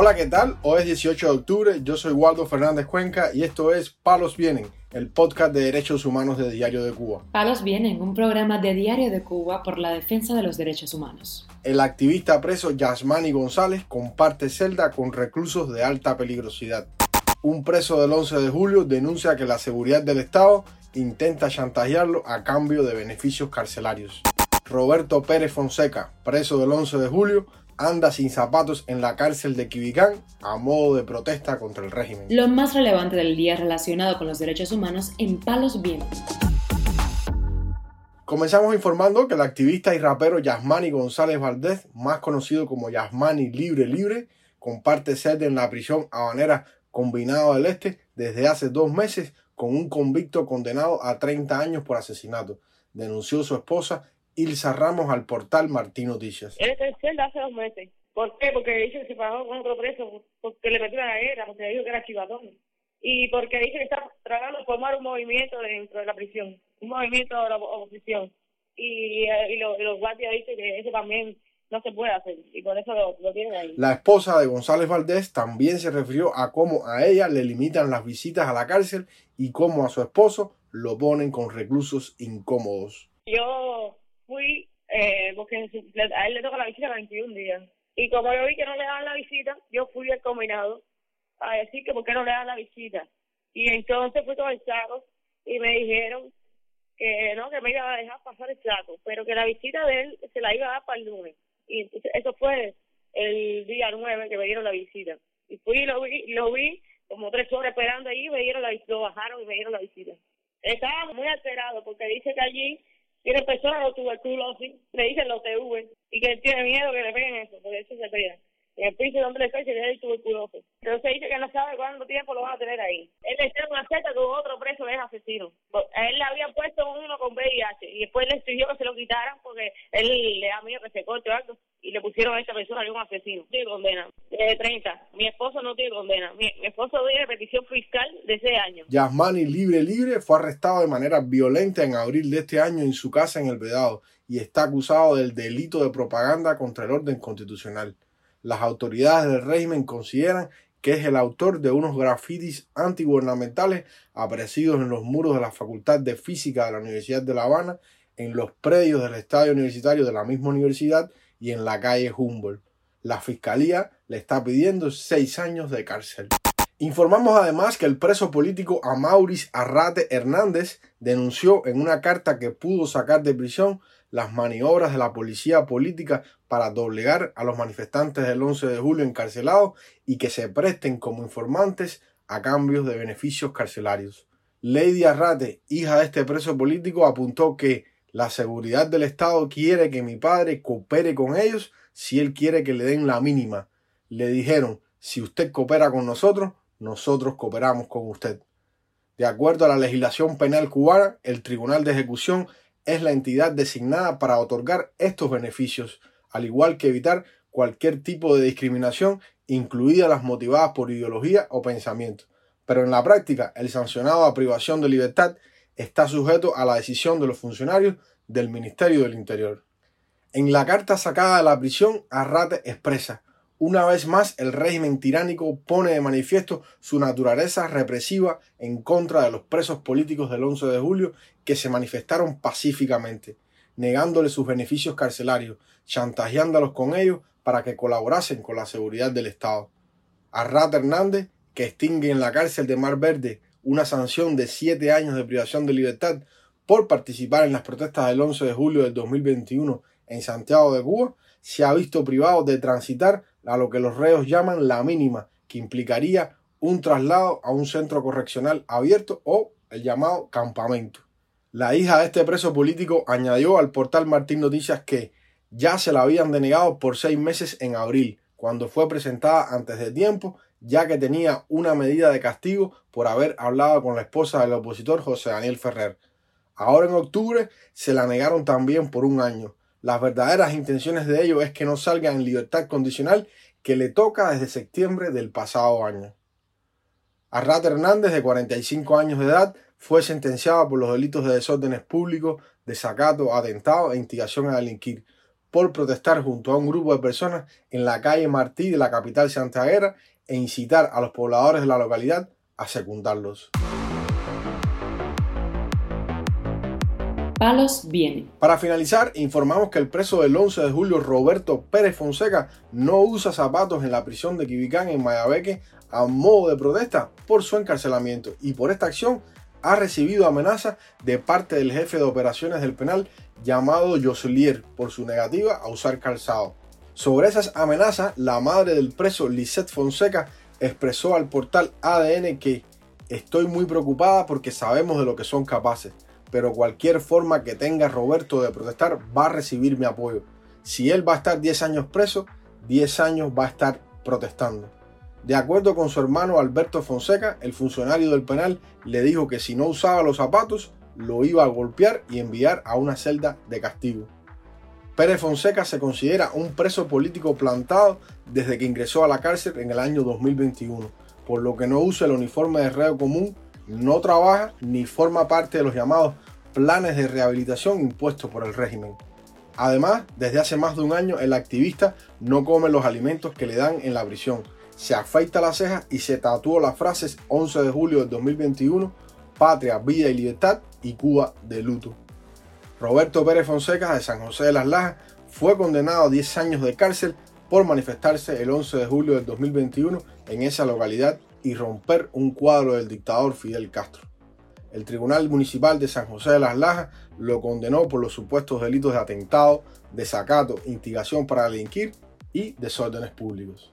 Hola, ¿qué tal? Hoy es 18 de octubre, yo soy Waldo Fernández Cuenca y esto es Palos Vienen, el podcast de derechos humanos de Diario de Cuba. Palos Vienen, un programa de Diario de Cuba por la defensa de los derechos humanos. El activista preso Yasmani González comparte celda con reclusos de alta peligrosidad. Un preso del 11 de julio denuncia que la seguridad del Estado intenta chantajearlo a cambio de beneficios carcelarios. Roberto Pérez Fonseca, preso del 11 de julio, anda sin zapatos en la cárcel de Quibicán a modo de protesta contra el régimen. Lo más relevante del día relacionado con los derechos humanos en Palos Vientos. Comenzamos informando que el activista y rapero Yasmani González Valdés, más conocido como Yasmani Libre Libre, comparte sede en la prisión habanera Combinado del Este desde hace dos meses con un convicto condenado a 30 años por asesinato. Denunció su esposa Ilsa Ramos al portal Martín Noticias. Él está en celda hace dos meses. ¿Por qué? Porque dice que se pagó con otro preso, porque le metió a la guerra, porque dijo que era chivatón. Y porque dice que está tratando de formar un movimiento dentro de la prisión, un movimiento de la oposición. Y, eh, y, los guardias dicen que eso también no se puede hacer y por eso lo, lo, tienen ahí. La esposa de González Valdés también se refirió a cómo a ella le limitan las visitas a la cárcel y cómo a su esposo lo ponen con reclusos incómodos. Yo fui, eh, porque a él le toca la visita 21 días. Y como yo vi que no le daban la visita, yo fui al combinado a decir que por qué no le dan la visita. Y entonces fui con el saco y me dijeron que no, que me iba a dejar pasar el saco, pero que la visita de él se la iba a dar para el lunes. Y entonces eso fue el día 9 que me dieron la visita. Y fui y lo vi, lo vi como tres horas esperando ahí, me dieron la, lo bajaron y me dieron la visita. Estaba muy alterado porque dice que allí tiene personas con tuberculosis, le dicen los TV, y que tiene miedo que le peguen eso, porque eso se pega. En el piso donde le cae se le tuberculosis. Entonces dice que no sabe cuánto tiempo lo van a tener ahí. Él está en una celda con otro preso es asesino. A él le habían puesto uno con VIH y después le exigió que se lo quitaran porque él le da miedo que se corte o algo y le pusieron a esta persona un asesino. Tiene condena de 30. Mi esposo no tiene condena. Mi, esposo tiene petición fiscal de 6 años. Yasmani Libre Libre fue arrestado de manera violenta en abril de este año en su casa en El Vedado y está acusado del delito de propaganda contra el orden constitucional. Las autoridades del régimen consideran que es el autor de unos grafitis antigubernamentales aparecidos en los muros de la Facultad de Física de la Universidad de La Habana, en los predios del estadio universitario de la misma universidad y en la calle Humboldt. La fiscalía le está pidiendo seis años de cárcel. Informamos además que el preso político Amauris Arrate Hernández denunció en una carta que pudo sacar de prisión las maniobras de la policía política para doblegar a los manifestantes del 11 de julio encarcelados y que se presten como informantes a cambios de beneficios carcelarios. Lady Arrate, hija de este preso político, apuntó que la seguridad del Estado quiere que mi padre coopere con ellos si él quiere que le den la mínima. Le dijeron, si usted coopera con nosotros, nosotros cooperamos con usted. De acuerdo a la legislación penal cubana, el Tribunal de Ejecución es la entidad designada para otorgar estos beneficios, al igual que evitar cualquier tipo de discriminación, incluidas las motivadas por ideología o pensamiento. Pero en la práctica, el sancionado a privación de libertad está sujeto a la decisión de los funcionarios del Ministerio del Interior. En la carta sacada de la prisión, Arrate expresa una vez más, el régimen tiránico pone de manifiesto su naturaleza represiva en contra de los presos políticos del 11 de julio que se manifestaron pacíficamente, negándole sus beneficios carcelarios, chantajeándolos con ellos para que colaborasen con la seguridad del Estado. Arrat Hernández, que extingue en la cárcel de Mar Verde una sanción de siete años de privación de libertad por participar en las protestas del 11 de julio del 2021 en Santiago de Cuba, se ha visto privado de transitar a lo que los reos llaman la mínima, que implicaría un traslado a un centro correccional abierto o el llamado campamento. La hija de este preso político añadió al portal Martín Noticias que ya se la habían denegado por seis meses en abril, cuando fue presentada antes de tiempo, ya que tenía una medida de castigo por haber hablado con la esposa del opositor José Daniel Ferrer. Ahora en octubre se la negaron también por un año, las verdaderas intenciones de ellos es que no salga en libertad condicional que le toca desde septiembre del pasado año. Arrat Hernández, de 45 años de edad, fue sentenciado por los delitos de desórdenes públicos, desacato, atentado e instigación a delinquir. por protestar junto a un grupo de personas en la calle Martí de la capital santiaguera e incitar a los pobladores de la localidad a secundarlos. Palos viene. Para finalizar, informamos que el preso del 11 de julio, Roberto Pérez Fonseca, no usa zapatos en la prisión de Quibicán en Mayabeque a modo de protesta por su encarcelamiento y por esta acción ha recibido amenazas de parte del jefe de operaciones del penal llamado Joselier por su negativa a usar calzado. Sobre esas amenazas, la madre del preso Lisette Fonseca expresó al portal ADN que estoy muy preocupada porque sabemos de lo que son capaces, pero cualquier forma que tenga Roberto de protestar va a recibir mi apoyo. Si él va a estar 10 años preso, 10 años va a estar protestando. De acuerdo con su hermano Alberto Fonseca, el funcionario del penal le dijo que si no usaba los zapatos, lo iba a golpear y enviar a una celda de castigo. Pérez Fonseca se considera un preso político plantado desde que ingresó a la cárcel en el año 2021, por lo que no usa el uniforme de reo común, no trabaja ni forma parte de los llamados planes de rehabilitación impuestos por el régimen. Además, desde hace más de un año el activista no come los alimentos que le dan en la prisión, se afeita las cejas y se tatuó las frases 11 de julio del 2021, Patria, Vida y Libertad y Cuba de luto. Roberto Pérez Fonseca de San José de las Lajas fue condenado a 10 años de cárcel por manifestarse el 11 de julio del 2021 en esa localidad y romper un cuadro del dictador Fidel Castro. El Tribunal Municipal de San José de las Lajas lo condenó por los supuestos delitos de atentado, desacato, instigación para delinquir y desórdenes públicos.